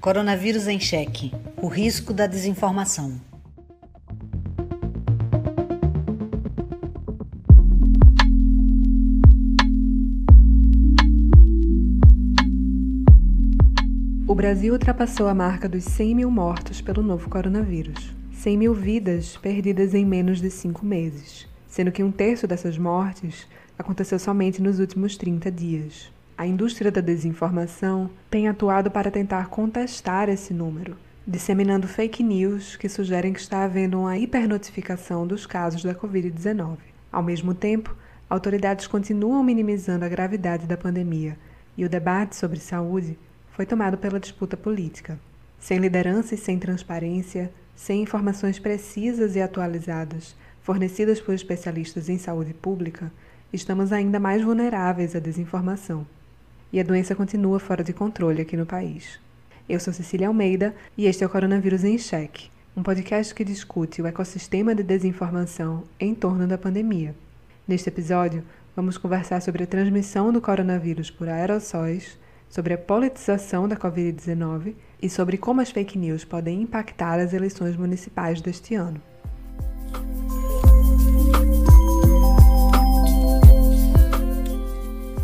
Coronavírus em Cheque O risco da desinformação. O Brasil ultrapassou a marca dos 100 mil mortos pelo novo coronavírus. 100 mil vidas perdidas em menos de cinco meses, sendo que um terço dessas mortes aconteceu somente nos últimos 30 dias. A indústria da desinformação tem atuado para tentar contestar esse número, disseminando fake news que sugerem que está havendo uma hipernotificação dos casos da Covid-19. Ao mesmo tempo, autoridades continuam minimizando a gravidade da pandemia e o debate sobre saúde foi tomado pela disputa política. Sem liderança e sem transparência, sem informações precisas e atualizadas, fornecidas por especialistas em saúde pública, estamos ainda mais vulneráveis à desinformação e a doença continua fora de controle aqui no país. Eu sou Cecília Almeida e este é o Coronavírus em Cheque, um podcast que discute o ecossistema de desinformação em torno da pandemia. Neste episódio, vamos conversar sobre a transmissão do coronavírus por aerossóis, sobre a politização da Covid-19 e sobre como as fake news podem impactar as eleições municipais deste ano.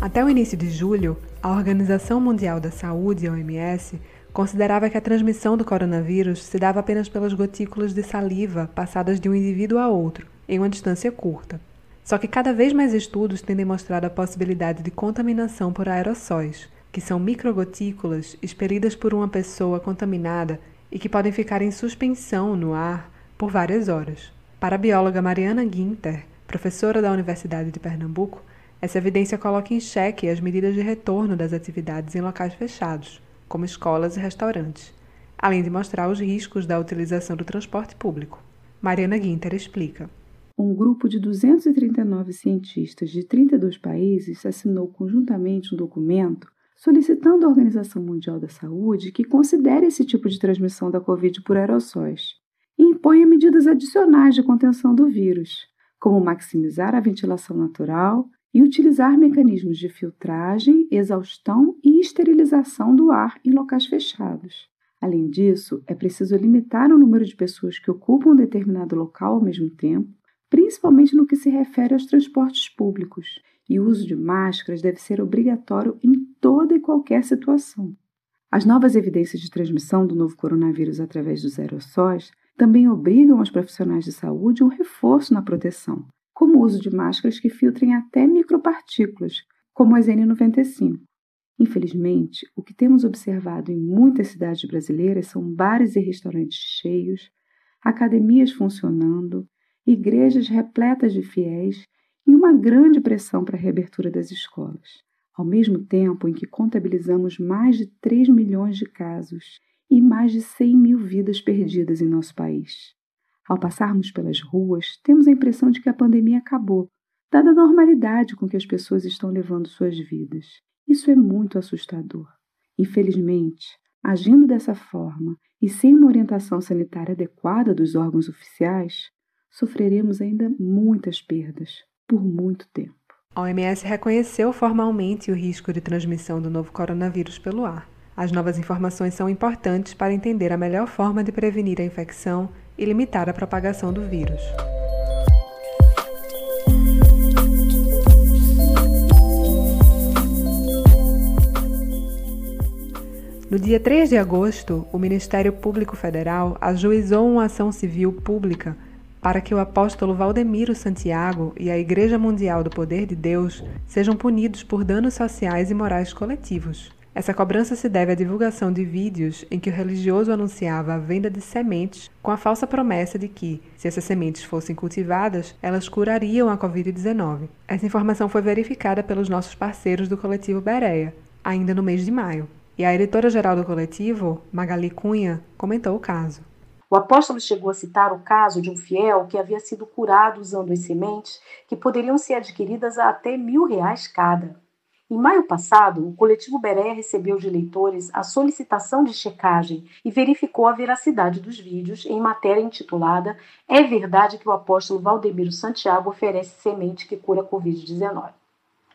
Até o início de julho, a Organização Mundial da Saúde, OMS, considerava que a transmissão do coronavírus se dava apenas pelas gotículas de saliva passadas de um indivíduo a outro, em uma distância curta. Só que cada vez mais estudos têm demonstrado a possibilidade de contaminação por aerossóis, que são microgotículas expelidas por uma pessoa contaminada e que podem ficar em suspensão no ar por várias horas. Para a bióloga Mariana Guinter, professora da Universidade de Pernambuco, essa evidência coloca em xeque as medidas de retorno das atividades em locais fechados, como escolas e restaurantes, além de mostrar os riscos da utilização do transporte público. Mariana Guinter explica. Um grupo de 239 cientistas de 32 países assinou conjuntamente um documento solicitando à Organização Mundial da Saúde que considere esse tipo de transmissão da Covid por aerossóis e imponha medidas adicionais de contenção do vírus, como maximizar a ventilação natural, e utilizar mecanismos de filtragem, exaustão e esterilização do ar em locais fechados. Além disso, é preciso limitar o número de pessoas que ocupam um determinado local ao mesmo tempo, principalmente no que se refere aos transportes públicos, e o uso de máscaras deve ser obrigatório em toda e qualquer situação. As novas evidências de transmissão do novo coronavírus através dos aerossóis também obrigam os profissionais de saúde a um reforço na proteção, como o uso de máscaras que filtrem até micropartículas, como as N95. Infelizmente, o que temos observado em muitas cidades brasileiras são bares e restaurantes cheios, academias funcionando, igrejas repletas de fiéis e uma grande pressão para a reabertura das escolas. Ao mesmo tempo em que contabilizamos mais de 3 milhões de casos e mais de 100 mil vidas perdidas em nosso país. Ao passarmos pelas ruas, temos a impressão de que a pandemia acabou, dada a normalidade com que as pessoas estão levando suas vidas. Isso é muito assustador. Infelizmente, agindo dessa forma e sem uma orientação sanitária adequada dos órgãos oficiais, sofreremos ainda muitas perdas por muito tempo. A OMS reconheceu formalmente o risco de transmissão do novo coronavírus pelo ar. As novas informações são importantes para entender a melhor forma de prevenir a infecção e limitar a propagação do vírus. No dia 3 de agosto, o Ministério Público Federal ajuizou uma ação civil pública para que o apóstolo Valdemiro Santiago e a Igreja Mundial do Poder de Deus sejam punidos por danos sociais e morais coletivos. Essa cobrança se deve à divulgação de vídeos em que o religioso anunciava a venda de sementes com a falsa promessa de que, se essas sementes fossem cultivadas, elas curariam a Covid-19. Essa informação foi verificada pelos nossos parceiros do coletivo Bereia, ainda no mês de maio. E a editora-geral do coletivo, Magali Cunha, comentou o caso. O apóstolo chegou a citar o caso de um fiel que havia sido curado usando as sementes que poderiam ser adquiridas a até mil reais cada. Em maio passado, o coletivo Berea recebeu de leitores a solicitação de checagem e verificou a veracidade dos vídeos em matéria intitulada É verdade que o apóstolo Valdemiro Santiago oferece semente que cura a Covid-19.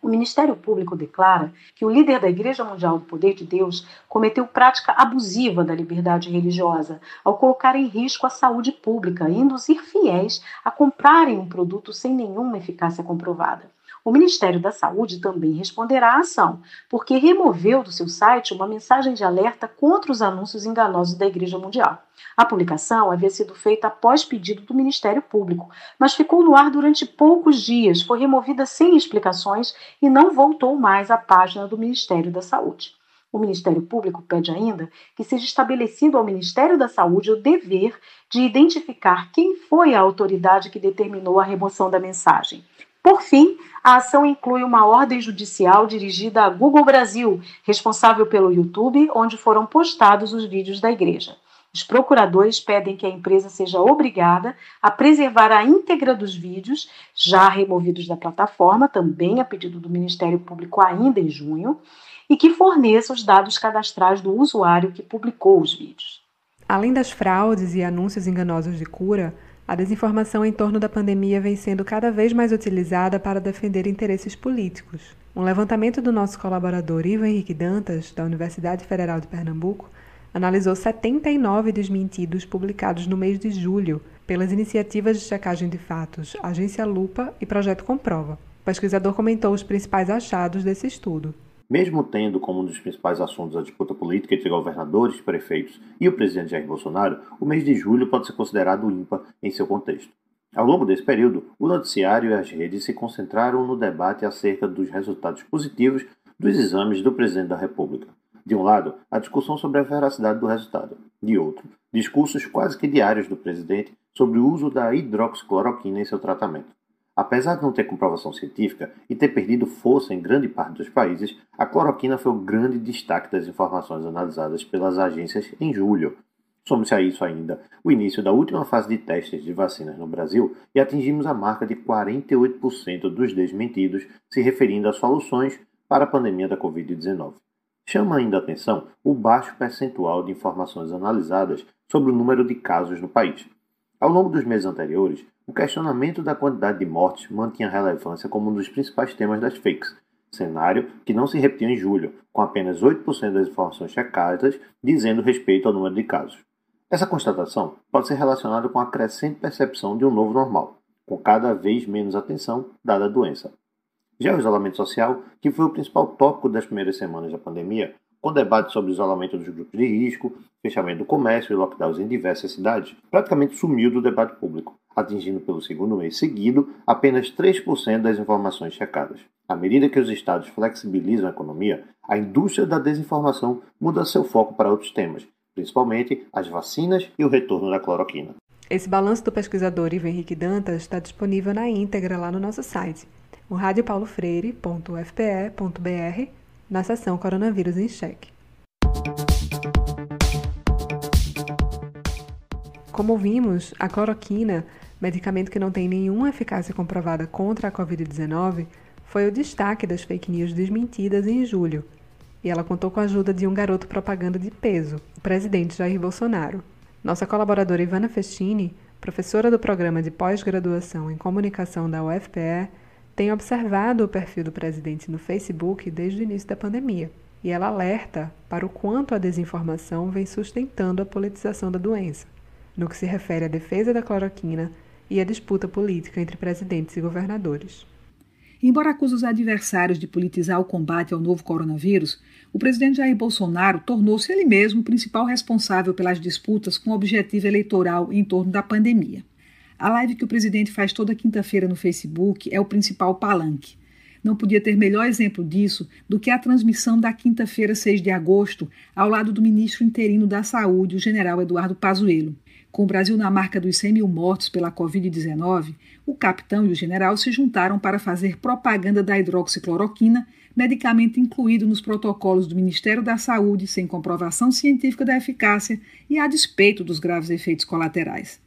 O Ministério Público declara que o líder da Igreja Mundial do Poder de Deus cometeu prática abusiva da liberdade religiosa ao colocar em risco a saúde pública e induzir fiéis a comprarem um produto sem nenhuma eficácia comprovada. O Ministério da Saúde também responderá à ação, porque removeu do seu site uma mensagem de alerta contra os anúncios enganosos da Igreja Mundial. A publicação havia sido feita após pedido do Ministério Público, mas ficou no ar durante poucos dias, foi removida sem explicações e não voltou mais à página do Ministério da Saúde. O Ministério Público pede ainda que seja estabelecido ao Ministério da Saúde o dever de identificar quem foi a autoridade que determinou a remoção da mensagem. Por fim, a ação inclui uma ordem judicial dirigida a Google Brasil, responsável pelo YouTube, onde foram postados os vídeos da igreja. Os procuradores pedem que a empresa seja obrigada a preservar a íntegra dos vídeos, já removidos da plataforma, também a pedido do Ministério Público ainda em junho, e que forneça os dados cadastrais do usuário que publicou os vídeos. Além das fraudes e anúncios enganosos de cura, a desinformação em torno da pandemia vem sendo cada vez mais utilizada para defender interesses políticos. Um levantamento do nosso colaborador Ivo Henrique Dantas, da Universidade Federal de Pernambuco, analisou 79 desmentidos publicados no mês de julho pelas iniciativas de checagem de fatos Agência Lupa e Projeto Comprova. O pesquisador comentou os principais achados desse estudo. Mesmo tendo como um dos principais assuntos a disputa política entre governadores, prefeitos e o presidente Jair Bolsonaro, o mês de julho pode ser considerado ímpar em seu contexto. Ao longo desse período, o noticiário e as redes se concentraram no debate acerca dos resultados positivos dos exames do presidente da República. De um lado, a discussão sobre a veracidade do resultado. De outro, discursos quase que diários do presidente sobre o uso da hidroxicloroquina em seu tratamento. Apesar de não ter comprovação científica e ter perdido força em grande parte dos países, a cloroquina foi o grande destaque das informações analisadas pelas agências em julho. Some-se a isso ainda o início da última fase de testes de vacinas no Brasil e atingimos a marca de 48% dos desmentidos se referindo a soluções para a pandemia da Covid-19. Chama ainda a atenção o baixo percentual de informações analisadas sobre o número de casos no país. Ao longo dos meses anteriores, o questionamento da quantidade de mortes mantinha relevância como um dos principais temas das fakes, cenário que não se repetiu em julho, com apenas 8% das informações checadas dizendo respeito ao número de casos. Essa constatação pode ser relacionada com a crescente percepção de um novo normal, com cada vez menos atenção dada a doença. Já o isolamento social, que foi o principal tópico das primeiras semanas da pandemia, com debate sobre o isolamento dos grupos de risco, fechamento do comércio e lockdowns em diversas cidades, praticamente sumiu do debate público, atingindo pelo segundo mês seguido apenas 3% das informações checadas. À medida que os estados flexibilizam a economia, a indústria da desinformação muda seu foco para outros temas, principalmente as vacinas e o retorno da cloroquina. Esse balanço do pesquisador Ivo Henrique Dantas está disponível na íntegra lá no nosso site, o radiopaulofreire.fpe.br na seção Coronavírus em Cheque. Como vimos, a cloroquina, medicamento que não tem nenhuma eficácia comprovada contra a Covid-19, foi o destaque das fake news desmentidas em julho. E ela contou com a ajuda de um garoto propaganda de peso, o presidente Jair Bolsonaro. Nossa colaboradora Ivana Festini, professora do programa de pós-graduação em comunicação da UFPE, tem observado o perfil do presidente no Facebook desde o início da pandemia e ela alerta para o quanto a desinformação vem sustentando a politização da doença, no que se refere à defesa da cloroquina e à disputa política entre presidentes e governadores. Embora acuse os adversários de politizar o combate ao novo coronavírus, o presidente Jair Bolsonaro tornou-se ele mesmo o principal responsável pelas disputas com objetivo eleitoral em torno da pandemia. A live que o presidente faz toda quinta-feira no Facebook é o principal palanque. Não podia ter melhor exemplo disso do que a transmissão da quinta-feira, 6 de agosto, ao lado do ministro interino da Saúde, o general Eduardo Pazuello. Com o Brasil na marca dos 100 mil mortos pela Covid-19, o capitão e o general se juntaram para fazer propaganda da hidroxicloroquina, medicamento incluído nos protocolos do Ministério da Saúde sem comprovação científica da eficácia e a despeito dos graves efeitos colaterais.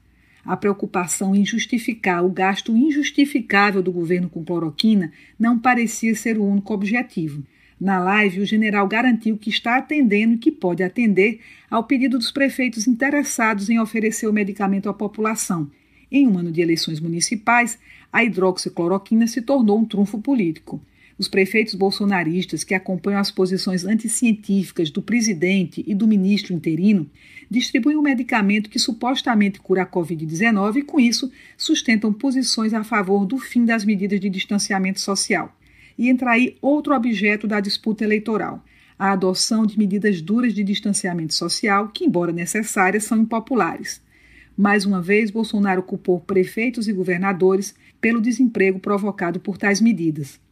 A preocupação em justificar o gasto injustificável do governo com cloroquina não parecia ser o único objetivo. Na live, o general garantiu que está atendendo e que pode atender ao pedido dos prefeitos interessados em oferecer o medicamento à população. Em um ano de eleições municipais, a hidroxicloroquina se tornou um trunfo político. Os prefeitos bolsonaristas que acompanham as posições anticientíficas do presidente e do ministro interino distribuem um medicamento que supostamente cura a Covid-19 e, com isso, sustentam posições a favor do fim das medidas de distanciamento social. E entra aí outro objeto da disputa eleitoral: a adoção de medidas duras de distanciamento social, que, embora necessárias, são impopulares. Mais uma vez, Bolsonaro culpou prefeitos e governadores pelo desemprego provocado por tais medidas.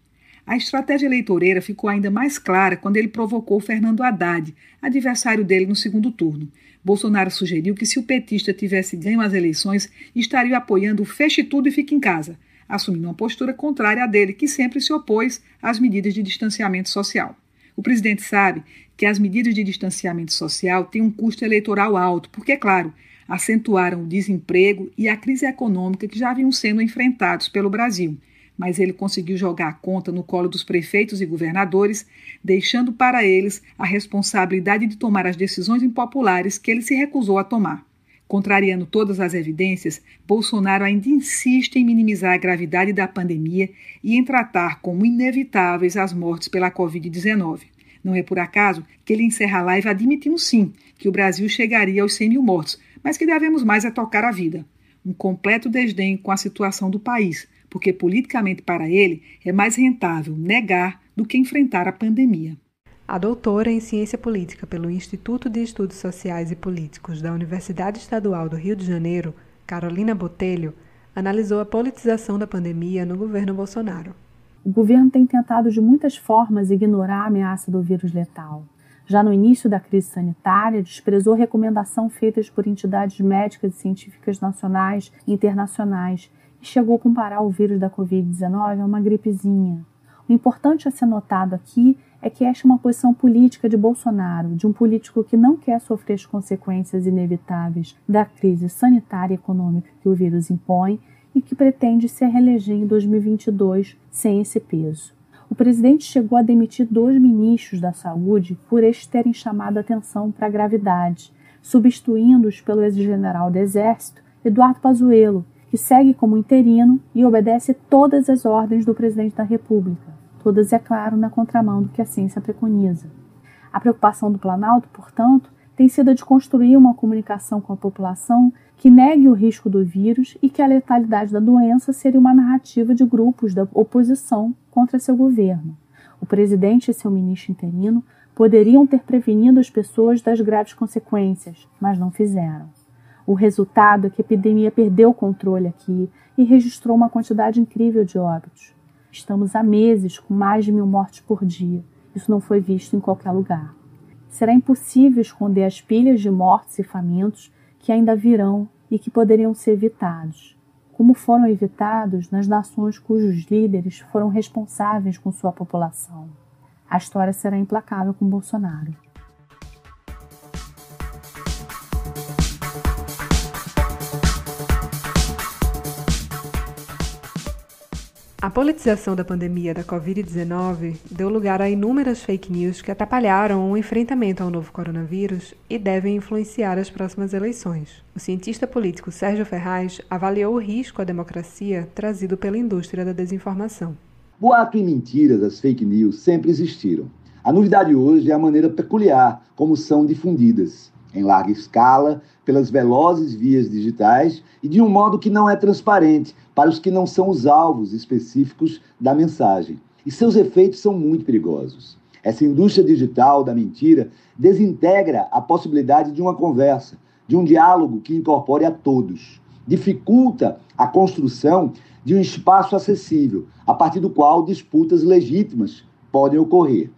A estratégia eleitoreira ficou ainda mais clara quando ele provocou Fernando Haddad, adversário dele no segundo turno. Bolsonaro sugeriu que se o petista tivesse ganho as eleições, estaria apoiando o feche tudo e fique em casa, assumindo uma postura contrária à dele, que sempre se opôs às medidas de distanciamento social. O presidente sabe que as medidas de distanciamento social têm um custo eleitoral alto, porque, é claro, acentuaram o desemprego e a crise econômica que já vinham sendo enfrentados pelo Brasil mas ele conseguiu jogar a conta no colo dos prefeitos e governadores, deixando para eles a responsabilidade de tomar as decisões impopulares que ele se recusou a tomar. Contrariando todas as evidências, Bolsonaro ainda insiste em minimizar a gravidade da pandemia e em tratar como inevitáveis as mortes pela Covid-19. Não é por acaso que ele encerra a live admitindo sim que o Brasil chegaria aos 100 mil mortos, mas que devemos mais é tocar a vida. Um completo desdém com a situação do país, porque politicamente para ele é mais rentável negar do que enfrentar a pandemia. A doutora em Ciência Política pelo Instituto de Estudos Sociais e Políticos da Universidade Estadual do Rio de Janeiro, Carolina Botelho, analisou a politização da pandemia no governo Bolsonaro. O governo tem tentado de muitas formas ignorar a ameaça do vírus letal. Já no início da crise sanitária, desprezou recomendação feitas por entidades médicas e científicas nacionais e internacionais chegou a comparar o vírus da Covid-19 a uma gripezinha. O importante a ser notado aqui é que esta é uma posição política de Bolsonaro, de um político que não quer sofrer as consequências inevitáveis da crise sanitária e econômica que o vírus impõe e que pretende se reeleger em 2022 sem esse peso. O presidente chegou a demitir dois ministros da saúde por estes terem chamado atenção para a gravidade, substituindo-os pelo ex-general do Exército Eduardo Pazuello, que segue como interino e obedece todas as ordens do presidente da República, todas, é claro, na contramão do que a ciência preconiza. A preocupação do Planalto, portanto, tem sido a de construir uma comunicação com a população que negue o risco do vírus e que a letalidade da doença seria uma narrativa de grupos da oposição contra seu governo. O presidente e seu ministro interino poderiam ter prevenido as pessoas das graves consequências, mas não fizeram. O resultado é que a epidemia perdeu o controle aqui e registrou uma quantidade incrível de óbitos. Estamos há meses com mais de mil mortes por dia. Isso não foi visto em qualquer lugar. Será impossível esconder as pilhas de mortes e famintos que ainda virão e que poderiam ser evitados, como foram evitados nas nações cujos líderes foram responsáveis com sua população. A história será implacável com Bolsonaro. A politização da pandemia da Covid-19 deu lugar a inúmeras fake news que atrapalharam o enfrentamento ao novo coronavírus e devem influenciar as próximas eleições. O cientista político Sérgio Ferraz avaliou o risco à democracia trazido pela indústria da desinformação. Boato e mentiras, as fake news, sempre existiram. A novidade hoje é a maneira peculiar como são difundidas em larga escala, pelas velozes vias digitais e de um modo que não é transparente para os que não são os alvos específicos da mensagem. E seus efeitos são muito perigosos. Essa indústria digital da mentira desintegra a possibilidade de uma conversa, de um diálogo que incorpore a todos. Dificulta a construção de um espaço acessível, a partir do qual disputas legítimas podem ocorrer.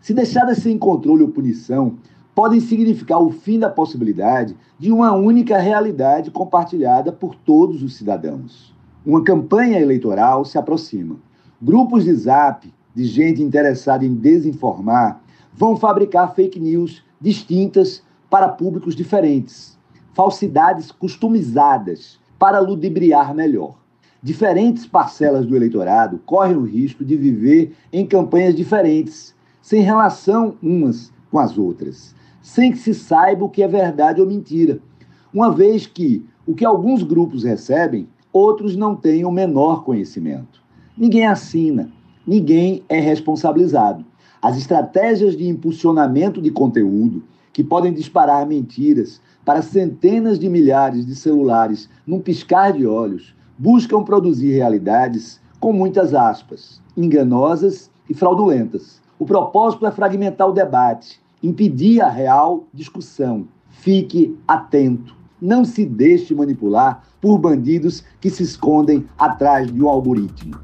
Se deixadas sem controle ou punição, podem significar o fim da possibilidade de uma única realidade compartilhada por todos os cidadãos. Uma campanha eleitoral se aproxima. Grupos de zap de gente interessada em desinformar vão fabricar fake news distintas para públicos diferentes, falsidades customizadas para ludibriar melhor. Diferentes parcelas do eleitorado correm o risco de viver em campanhas diferentes, sem relação umas com as outras sem que se saiba o que é verdade ou mentira, uma vez que o que alguns grupos recebem, outros não têm o menor conhecimento. Ninguém assina, ninguém é responsabilizado. As estratégias de impulsionamento de conteúdo, que podem disparar mentiras para centenas de milhares de celulares num piscar de olhos, buscam produzir realidades com muitas aspas, enganosas e fraudulentas. O propósito é fragmentar o debate, impedir a real discussão. Fique atento. Não se deixe manipular por bandidos que se escondem atrás de um algoritmo.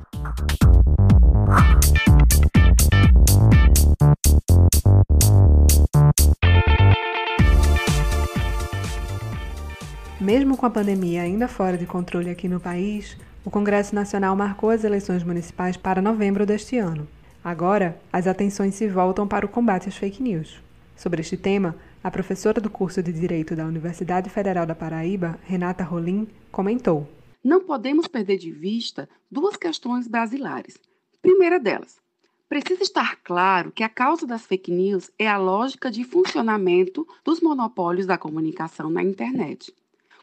Mesmo com a pandemia ainda fora de controle aqui no país, o Congresso Nacional marcou as eleições municipais para novembro deste ano. Agora, as atenções se voltam para o combate às fake news. Sobre este tema, a professora do curso de Direito da Universidade Federal da Paraíba, Renata Rolim, comentou: Não podemos perder de vista duas questões basilares. Primeira delas, precisa estar claro que a causa das fake news é a lógica de funcionamento dos monopólios da comunicação na internet.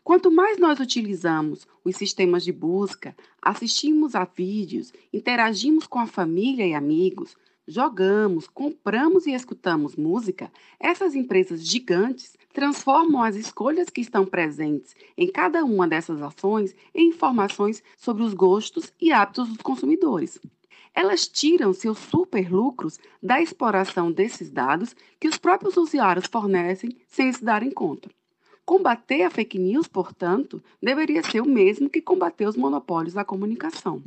Quanto mais nós utilizamos os sistemas de busca, assistimos a vídeos, interagimos com a família e amigos, jogamos, compramos e escutamos música, essas empresas gigantes transformam as escolhas que estão presentes em cada uma dessas ações em informações sobre os gostos e hábitos dos consumidores. Elas tiram seus superlucros da exploração desses dados que os próprios usuários fornecem sem se darem conta. Combater a fake news, portanto, deveria ser o mesmo que combater os monopólios da comunicação.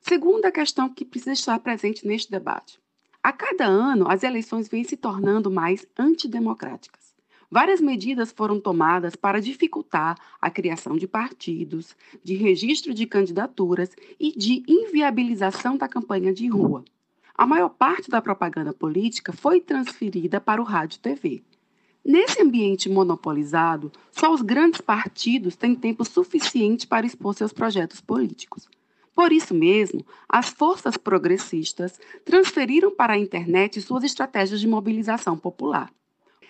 Segunda questão que precisa estar presente neste debate. A cada ano, as eleições vêm se tornando mais antidemocráticas. Várias medidas foram tomadas para dificultar a criação de partidos, de registro de candidaturas e de inviabilização da campanha de rua. A maior parte da propaganda política foi transferida para o rádio e TV. Nesse ambiente monopolizado, só os grandes partidos têm tempo suficiente para expor seus projetos políticos. Por isso mesmo, as forças progressistas transferiram para a internet suas estratégias de mobilização popular.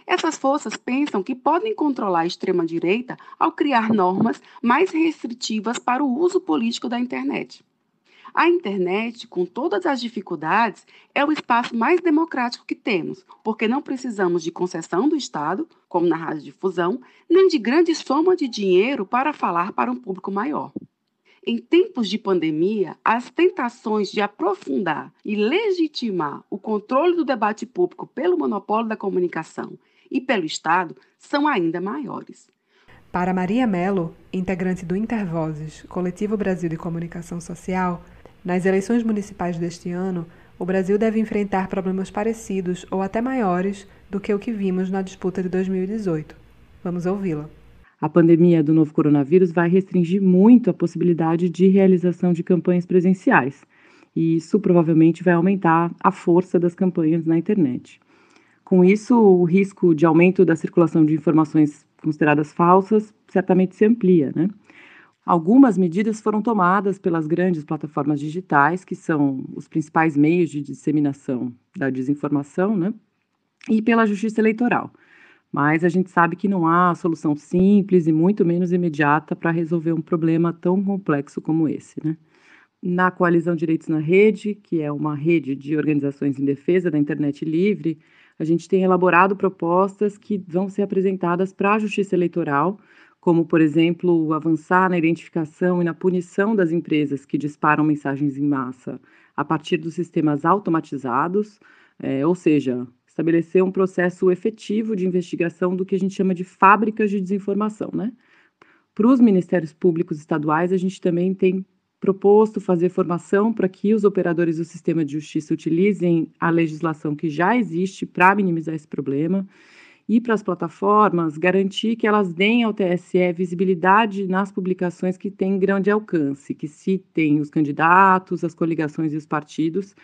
Essas forças pensam que podem controlar a extrema-direita ao criar normas mais restritivas para o uso político da internet. A internet, com todas as dificuldades, é o espaço mais democrático que temos, porque não precisamos de concessão do Estado, como na radiodifusão, nem de grande soma de dinheiro para falar para um público maior. Em tempos de pandemia, as tentações de aprofundar e legitimar o controle do debate público pelo monopólio da comunicação e pelo Estado são ainda maiores. Para Maria Mello, integrante do Intervozes, Coletivo Brasil de Comunicação Social, nas eleições municipais deste ano, o Brasil deve enfrentar problemas parecidos ou até maiores do que o que vimos na disputa de 2018. Vamos ouvi-la. A pandemia do novo coronavírus vai restringir muito a possibilidade de realização de campanhas presenciais, e isso provavelmente vai aumentar a força das campanhas na internet. Com isso, o risco de aumento da circulação de informações consideradas falsas certamente se amplia, né? Algumas medidas foram tomadas pelas grandes plataformas digitais, que são os principais meios de disseminação da desinformação, né? e pela Justiça Eleitoral. Mas a gente sabe que não há solução simples e muito menos imediata para resolver um problema tão complexo como esse. Né? Na Coalizão Direitos na Rede, que é uma rede de organizações em defesa da internet livre, a gente tem elaborado propostas que vão ser apresentadas para a Justiça Eleitoral como, por exemplo, avançar na identificação e na punição das empresas que disparam mensagens em massa a partir dos sistemas automatizados, é, ou seja, estabelecer um processo efetivo de investigação do que a gente chama de fábricas de desinformação, né? Para os ministérios públicos estaduais, a gente também tem proposto fazer formação para que os operadores do sistema de justiça utilizem a legislação que já existe para minimizar esse problema e para as plataformas garantir que elas deem ao TSE visibilidade nas publicações que têm grande alcance, que citem os candidatos, as coligações e os partidos,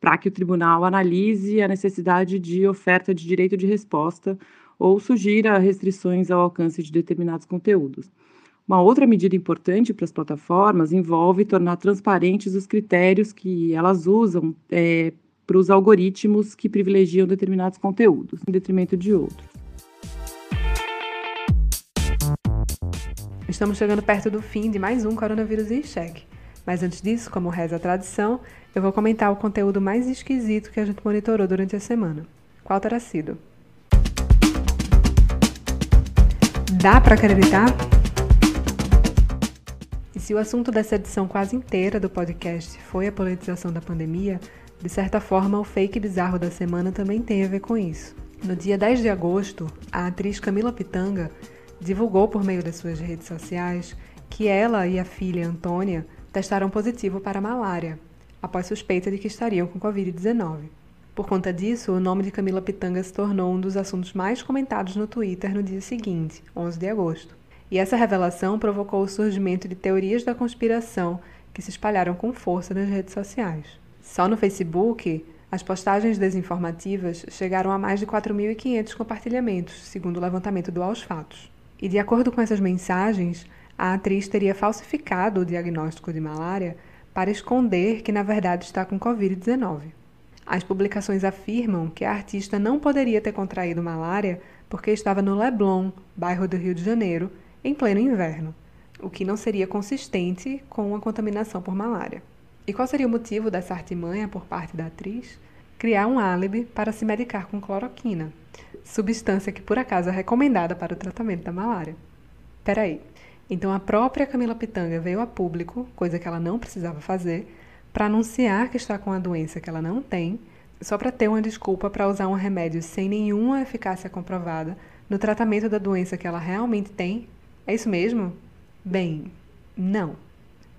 para que o tribunal analise a necessidade de oferta de direito de resposta ou sugira restrições ao alcance de determinados conteúdos. Uma outra medida importante para as plataformas envolve tornar transparentes os critérios que elas usam é, para os algoritmos que privilegiam determinados conteúdos, em detrimento de outros. Estamos chegando perto do fim de mais um Coronavírus em Cheque. Mas antes disso, como reza a tradição, eu vou comentar o conteúdo mais esquisito que a gente monitorou durante a semana. Qual terá sido? Dá para acreditar? E se o assunto dessa edição quase inteira do podcast foi a politização da pandemia, de certa forma o fake bizarro da semana também tem a ver com isso. No dia 10 de agosto, a atriz Camila Pitanga divulgou por meio das suas redes sociais que ela e a filha Antônia testaram positivo para malária, após suspeita de que estariam com Covid-19. Por conta disso, o nome de Camila Pitanga se tornou um dos assuntos mais comentados no Twitter no dia seguinte, 11 de agosto. E essa revelação provocou o surgimento de teorias da conspiração que se espalharam com força nas redes sociais. Só no Facebook, as postagens desinformativas chegaram a mais de 4.500 compartilhamentos, segundo o levantamento do Aos Fatos. E de acordo com essas mensagens, a atriz teria falsificado o diagnóstico de malária para esconder que na verdade está com Covid-19. As publicações afirmam que a artista não poderia ter contraído malária porque estava no Leblon, bairro do Rio de Janeiro, em pleno inverno, o que não seria consistente com a contaminação por malária. E qual seria o motivo dessa artimanha por parte da atriz? Criar um álibi para se medicar com cloroquina, substância que por acaso é recomendada para o tratamento da malária. Peraí, então a própria Camila Pitanga veio a público, coisa que ela não precisava fazer, para anunciar que está com a doença que ela não tem, só para ter uma desculpa para usar um remédio sem nenhuma eficácia comprovada no tratamento da doença que ela realmente tem? É isso mesmo? Bem, não.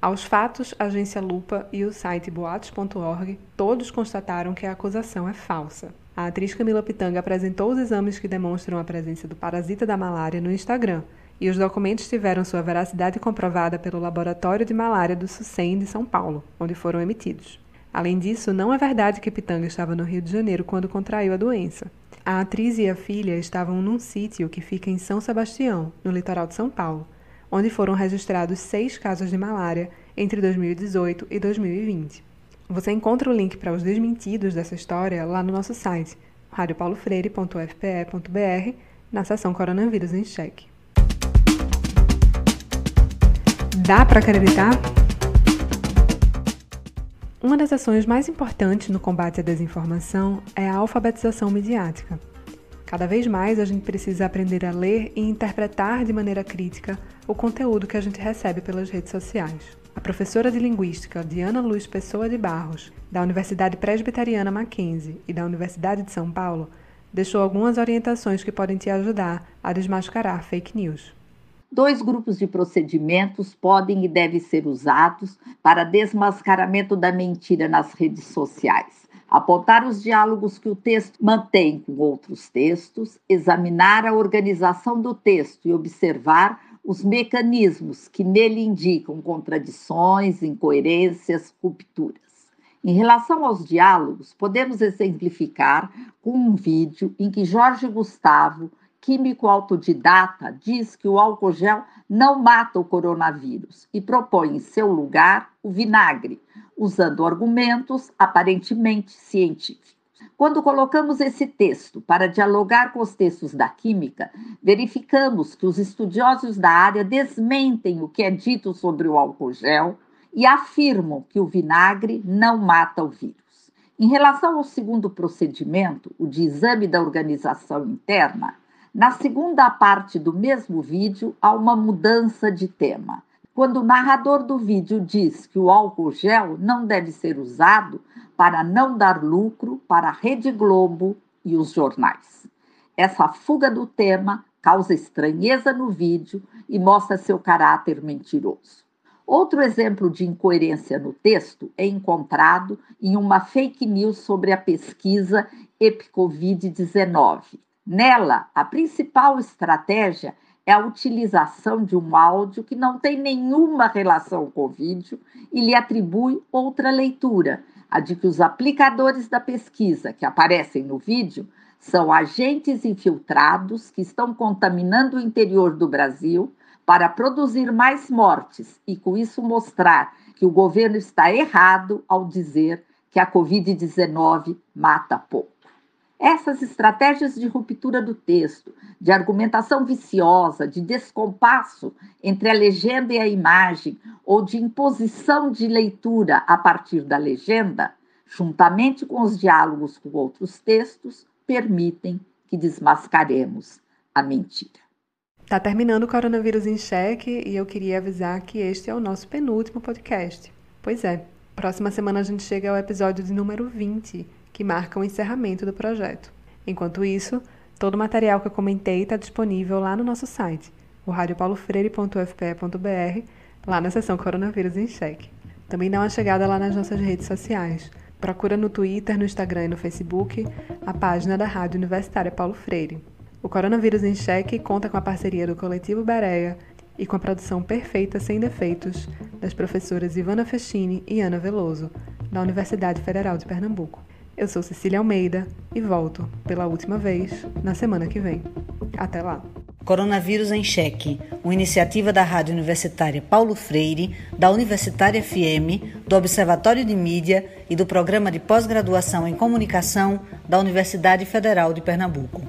Aos fatos, a agência Lupa e o site boatos.org todos constataram que a acusação é falsa. A atriz Camila Pitanga apresentou os exames que demonstram a presença do parasita da malária no Instagram e os documentos tiveram sua veracidade comprovada pelo Laboratório de Malária do SUSEM de São Paulo, onde foram emitidos. Além disso, não é verdade que Pitanga estava no Rio de Janeiro quando contraiu a doença. A atriz e a filha estavam num sítio que fica em São Sebastião, no litoral de São Paulo, onde foram registrados seis casos de malária entre 2018 e 2020. Você encontra o link para os desmentidos dessa história lá no nosso site, radiopaulofreire.fpe.br, na seção Coronavírus em Cheque. Dá para acreditar? Uma das ações mais importantes no combate à desinformação é a alfabetização midiática. Cada vez mais a gente precisa aprender a ler e interpretar de maneira crítica o conteúdo que a gente recebe pelas redes sociais. A professora de linguística Diana Luz Pessoa de Barros, da Universidade Presbiteriana Mackenzie e da Universidade de São Paulo, deixou algumas orientações que podem te ajudar a desmascarar fake news. Dois grupos de procedimentos podem e devem ser usados para desmascaramento da mentira nas redes sociais. Apontar os diálogos que o texto mantém com outros textos, examinar a organização do texto e observar os mecanismos que nele indicam contradições, incoerências, rupturas. Em relação aos diálogos, podemos exemplificar com um vídeo em que Jorge Gustavo químico autodidata diz que o álcool gel não mata o coronavírus e propõe em seu lugar o vinagre, usando argumentos aparentemente científicos. Quando colocamos esse texto para dialogar com os textos da química, verificamos que os estudiosos da área desmentem o que é dito sobre o álcool gel e afirmam que o vinagre não mata o vírus. Em relação ao segundo procedimento, o de exame da organização interna, na segunda parte do mesmo vídeo, há uma mudança de tema. Quando o narrador do vídeo diz que o álcool gel não deve ser usado para não dar lucro para a Rede Globo e os jornais. Essa fuga do tema causa estranheza no vídeo e mostra seu caráter mentiroso. Outro exemplo de incoerência no texto é encontrado em uma fake news sobre a pesquisa EpiCovid-19 Nela, a principal estratégia é a utilização de um áudio que não tem nenhuma relação com o vídeo e lhe atribui outra leitura, a de que os aplicadores da pesquisa que aparecem no vídeo são agentes infiltrados que estão contaminando o interior do Brasil para produzir mais mortes e, com isso, mostrar que o governo está errado ao dizer que a Covid-19 mata pouco. Essas estratégias de ruptura do texto, de argumentação viciosa, de descompasso entre a legenda e a imagem, ou de imposição de leitura a partir da legenda, juntamente com os diálogos com outros textos, permitem que desmascaremos a mentira. Tá terminando o Coronavírus em Cheque e eu queria avisar que este é o nosso penúltimo podcast. Pois é, próxima semana a gente chega ao episódio de número 20, que marca o encerramento do projeto. Enquanto isso, todo o material que eu comentei está disponível lá no nosso site, o radiopaulofreire.fpe.br, lá na seção Coronavírus em Cheque. Também dá uma chegada lá nas nossas redes sociais. Procura no Twitter, no Instagram e no Facebook a página da Rádio Universitária Paulo Freire. O Coronavírus em Cheque conta com a parceria do Coletivo Bereia e com a produção perfeita sem defeitos das professoras Ivana Festini e Ana Veloso, da Universidade Federal de Pernambuco. Eu sou Cecília Almeida e volto, pela última vez, na semana que vem. Até lá! Coronavírus em Cheque, uma iniciativa da Rádio Universitária Paulo Freire, da Universitária FM, do Observatório de Mídia e do Programa de Pós-Graduação em Comunicação da Universidade Federal de Pernambuco.